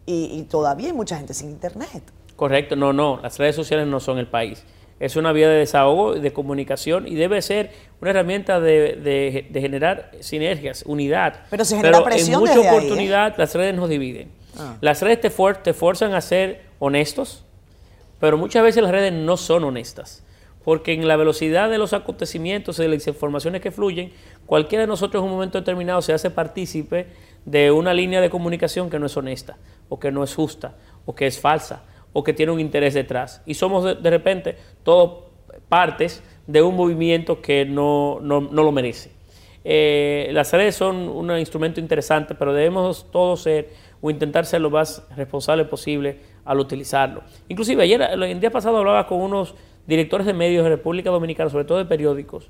y, y todavía hay mucha gente sin internet. Correcto, no, no, las redes sociales no son el país. Es una vía de desahogo, de comunicación y debe ser una herramienta de, de- de generar sinergias, unidad. Pero se genera en presión mucha desde ahí, ¿eh? oportunidad las redes nos dividen. Ah. Las redes te, fuer- te fuerzan a ser honestos, pero muchas veces las redes no son honestas. Porque en la velocidad de los acontecimientos y de las informaciones que fluyen, cualquiera de nosotros en un momento determinado se hace partícipe de una línea de comunicación que no es honesta, o que no es justa, o que es falsa, o que tiene un interés detrás. Y somos de, repente todos partes de un movimiento que no, no- no lo merece. Eh, las redes son un instrumento interesante, pero debemos todos ser o intentar ser lo más responsable posible al utilizarlo. Inclusive ayer, el día pasado hablaba con unos directores de medios de República Dominicana, sobre todo de periódicos,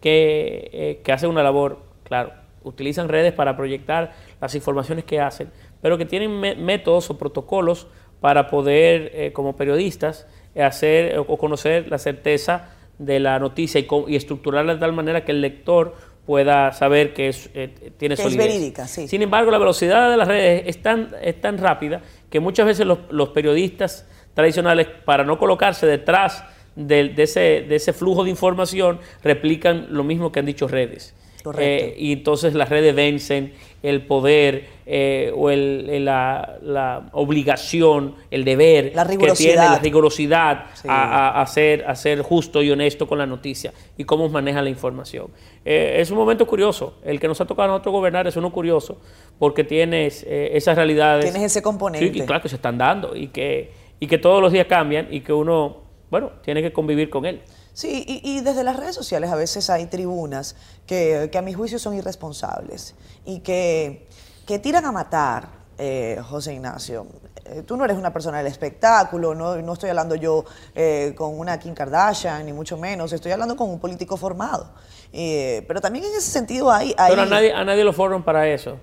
que, eh, que hacen una labor, claro, utilizan redes para proyectar las informaciones que hacen, pero que tienen métodos o protocolos para poder, eh, como periodistas, hacer o conocer la certeza de la noticia y, y estructurarla de tal manera que el lector pueda saber que es, eh, tiene Que es solidez. verídica, sí. Sin embargo, la velocidad de las redes es tan, es tan rápida que muchas veces los, los periodistas tradicionales, para no colocarse detrás del- de, ese, de ese flujo de información, replican lo mismo que han dicho redes. Correcto. Eh, y entonces las redes vencen el poder eh, o el- la, la obligación, el deber La que tiene la rigurosidad Sí. a, a- a ser, a ser justo y honesto con la noticia y cómo maneja la información. Eh, es un momento curioso. El que nos ha tocado a nosotros gobernar es uno curioso porque tienes eh, esas realidades. Tienes ese componente. Sí, y claro que se están dando y que, y que todos los días cambian y que uno, bueno, tiene que convivir con él. Sí, y, y desde las redes sociales a veces hay tribunas que, que a mi juicio son irresponsables y que, que tiran a matar, eh, José Ignacio. Eh, tú no eres una persona del espectáculo, no, no estoy hablando yo eh, con una Kim Kardashian, ni mucho menos, estoy hablando con un político formado. Pero también en ese sentido hay... hay Pero a nadie, a nadie lo forman para eso,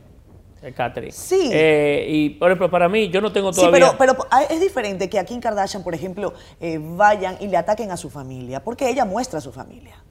Catherine. Sí. Eh, y, por ejemplo, para mí, yo no tengo Sí, todavía... pero, pero hay- es diferente que a Kim Kardashian, por ejemplo, eh, vayan y le ataquen a su familia, porque ella muestra a su familia.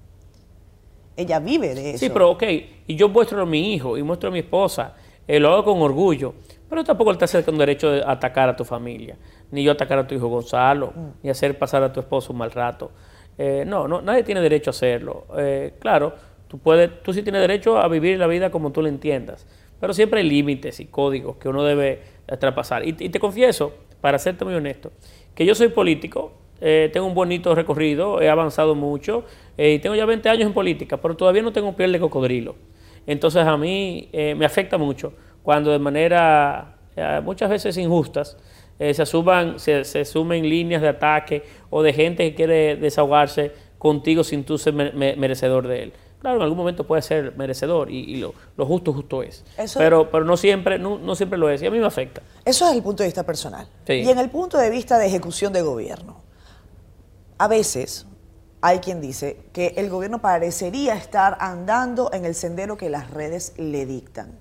Ella vive de eso. Sí, pero ok, y yo muestro a mi hijo y muestro a mi esposa, eh, lo hago con orgullo, pero tampoco te acerca un derecho de atacar a tu familia, ni yo atacar a tu hijo Gonzalo, Mm. ni hacer pasar a tu esposo un mal rato. Eh, no, no, nadie tiene derecho a hacerlo. Eh, claro, tú, puedes, tú sí tienes derecho a vivir la vida como tú la entiendas, pero siempre hay límites y códigos que uno debe traspasar. Y, y te confieso, para serte muy honesto, que yo soy político, eh, tengo un bonito recorrido, he avanzado mucho eh, y tengo ya 20 años en política, pero todavía no tengo piel de cocodrilo. Entonces a mí eh, me afecta mucho cuando de manera eh, muchas veces injustas eh, se, asuman, se, se sumen líneas de ataque o de gente que quiere desahogarse contigo sin tú ser me- me- merecedor de él. Claro, en algún momento puede ser merecedor y, y lo, lo justo justo es. Eso- Pero, pero no, siempre, no, no siempre lo es y a mí me afecta. Eso es el punto de vista personal. Sí. Y en el punto de vista de ejecución de gobierno, a veces hay quien dice que el gobierno parecería estar andando en el sendero que las redes le dictan.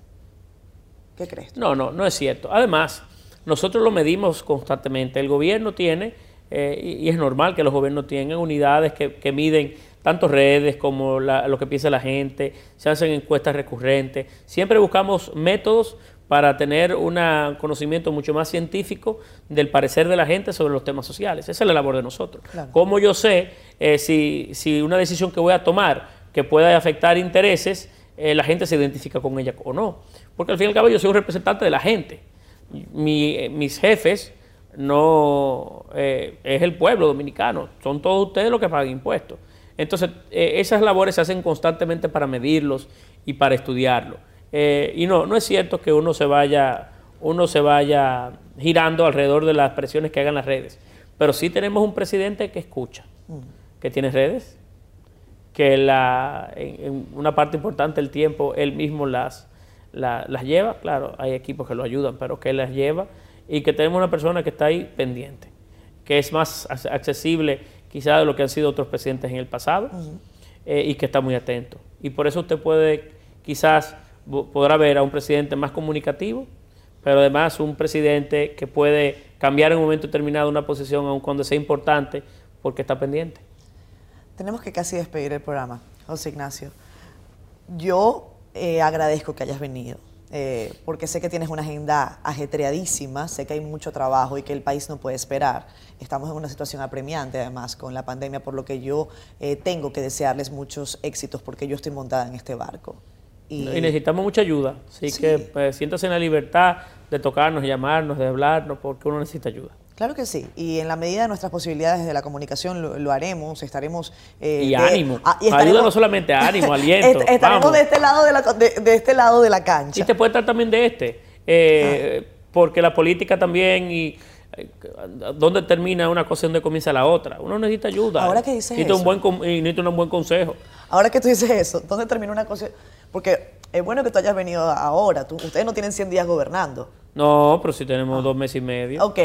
¿Qué crees? No, no, no es cierto. Además, nosotros lo medimos constantemente. El gobierno tiene, eh, y es normal que los gobiernos tengan unidades que, miden tanto redes como lo que piensa la gente, se hacen encuestas recurrentes. Siempre buscamos métodos para tener un conocimiento mucho más científico del parecer de la gente sobre los temas sociales. Esa es la labor de nosotros. ¿Cómo yo sé eh, si, si, una decisión que voy a tomar que pueda afectar intereses, eh, la gente se identifica con ella o no? Porque al fin y al cabo yo soy un representante de la gente. Mi, mis jefes no eh, es el pueblo dominicano, son todos ustedes los que pagan impuestos. Entonces, esas labores se hacen constantemente para medirlos y para estudiarlo. Eh, y no, no es cierto que uno se vaya, uno se vaya girando alrededor de las presiones que hagan las redes. Pero sí tenemos un presidente que escucha, que tiene redes, que la, en, una parte importante del tiempo él mismo las, las lleva. Claro, hay equipos que lo ayudan, pero que él las lleva. Y que tenemos una persona que está ahí pendiente, que es más accesible quizá de lo que han sido otros presidentes en el pasado eh, y que está muy atento. Y por eso usted puede quizás podrá ver a un presidente más comunicativo, pero además un presidente que puede cambiar en un momento determinado una posición, aun cuando sea importante, porque está pendiente. Tenemos que casi despedir el programa, José Ignacio. Yo eh, agradezco que hayas venido, eh, porque sé que tienes una agenda ajetreadísima, sé que hay mucho trabajo y que el país no puede esperar. Estamos en una situación apremiante, además, con la pandemia, por lo que yo eh, tengo que desearles muchos éxitos, porque yo estoy montada en este barco. Y, necesitamos mucha ayuda. Así que pues, siéntase en la libertad de tocarnos, llamarnos, de hablarnos, porque uno necesita ayuda. Claro que sí, y en la medida de nuestras posibilidades de la comunicación lo, haremos, estaremos... Eh, y ánimo, ah, ayuda no solamente ánimo, aliento. estaremos de este, lado de, la, de, este lado de la cancha. Y te puede estar también de este, eh, ah. porque la política también y eh, dónde termina una cosa y dónde comienza la otra. Uno necesita ayuda. Ahora que dices necesita Un buen, y necesita un buen consejo. Ahora que tú dices eso, ¿dónde termina una cosa? Porque es bueno que tú hayas venido ahora. ustedes no tienen 100 días gobernando. No, pero sí tenemos dos meses y medio. Ok,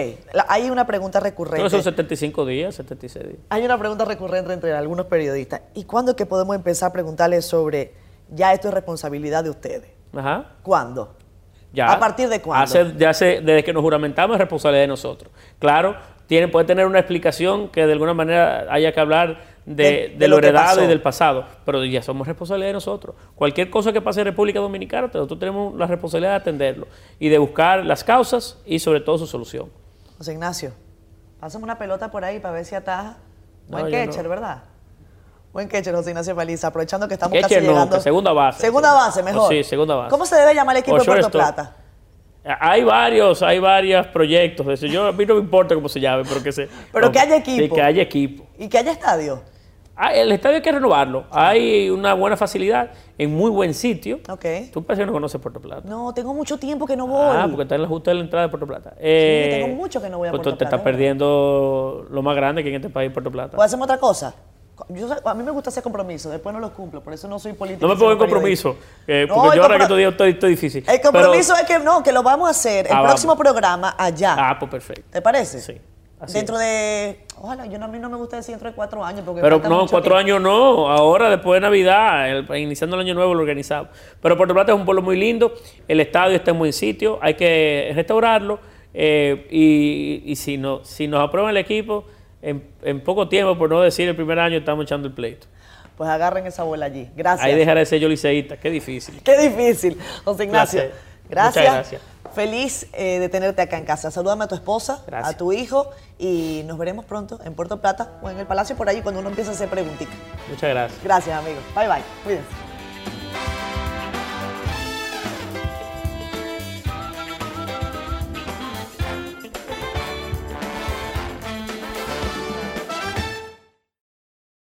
hay una pregunta recurrente. No son 75 días, 76 días. Hay una pregunta recurrente entre algunos periodistas. ¿Y cuándo es que podemos empezar a preguntarles sobre ya esto es responsabilidad de ustedes? Ajá. ¿Cuándo? Ya. ¿A partir de cuándo? Hace, ya hace, desde que nos juramentamos es responsabilidad de nosotros. Claro, tiene, puede tener una explicación que de alguna manera haya que hablar de, lo, heredado y del pasado, pero ya somos responsabilidad de nosotros. Cualquier cosa que pase en República Dominicana, nosotros tenemos la responsabilidad de atenderlo y de buscar las causas y sobre todo su solución. José Ignacio, pásame una pelota por ahí para ver si ataja. Buen catcher, ¿verdad? Buen catcher, José Ignacio Paliza, aprovechando que estamos casi llegando. segunda base. Segunda base, mejor. Sí, segunda base. ¿Cómo se debe llamar el equipo de Puerto Plata? Hay varios, hay varios proyectos. Yo, a mí no me importa cómo se llame, pero que se. Pero que haya equipo. que haya equipo. Y que haya estadio. Ah, el estadio hay que renovarlo. Hay una buena facilidad, en muy buen sitio. Tú parece que no conoces Puerto Plata. No, tengo mucho tiempo que no voy. Ah, porque está en la justa de la entrada de Puerto Plata. Eh, sí, tengo mucho que no voy a pues Puerto Plata. Tú te estás perdiendo lo más grande que en este país, Puerto Plata. ¿Puedo otra cosa? a mí me gusta hacer compromiso, después no los cumplo, por eso no soy político. No me pongo en compromiso, eh, porque yo ahora que estoy, estoy, estoy, difícil. El compromiso es que no, que lo vamos a hacer el ah, próximo programa allá. Ah, pues perfecto. ¿Te parece? Sí. Dentro de. Ojalá, yo a mí no me gusta decir dentro de cuatro años. Porque Pero no, cuatro años no. Ahora, después de Navidad, iniciando el año nuevo, lo organizamos. Pero Puerto Plata es un pueblo muy lindo. El estadio está en buen sitio. Hay que restaurarlo. Eh, y, y si, no, si nos aprueban el equipo en, poco tiempo, por no decir el primer año, estamos echando el pleito. Pues agarren esa bola allí. Gracias. Ahí dejaré ese yo liceísta. Qué difícil. Qué difícil. José Ignacio. Gracias. gracias. Feliz eh, de tenerte acá en casa. Salúdame a tu esposa, a tu hijo y nos veremos pronto en Puerto Plata o en el Palacio por allí cuando uno empiece a hacer preguntitas. Muchas gracias. Gracias, amigos. Bye, bye. Cuídense.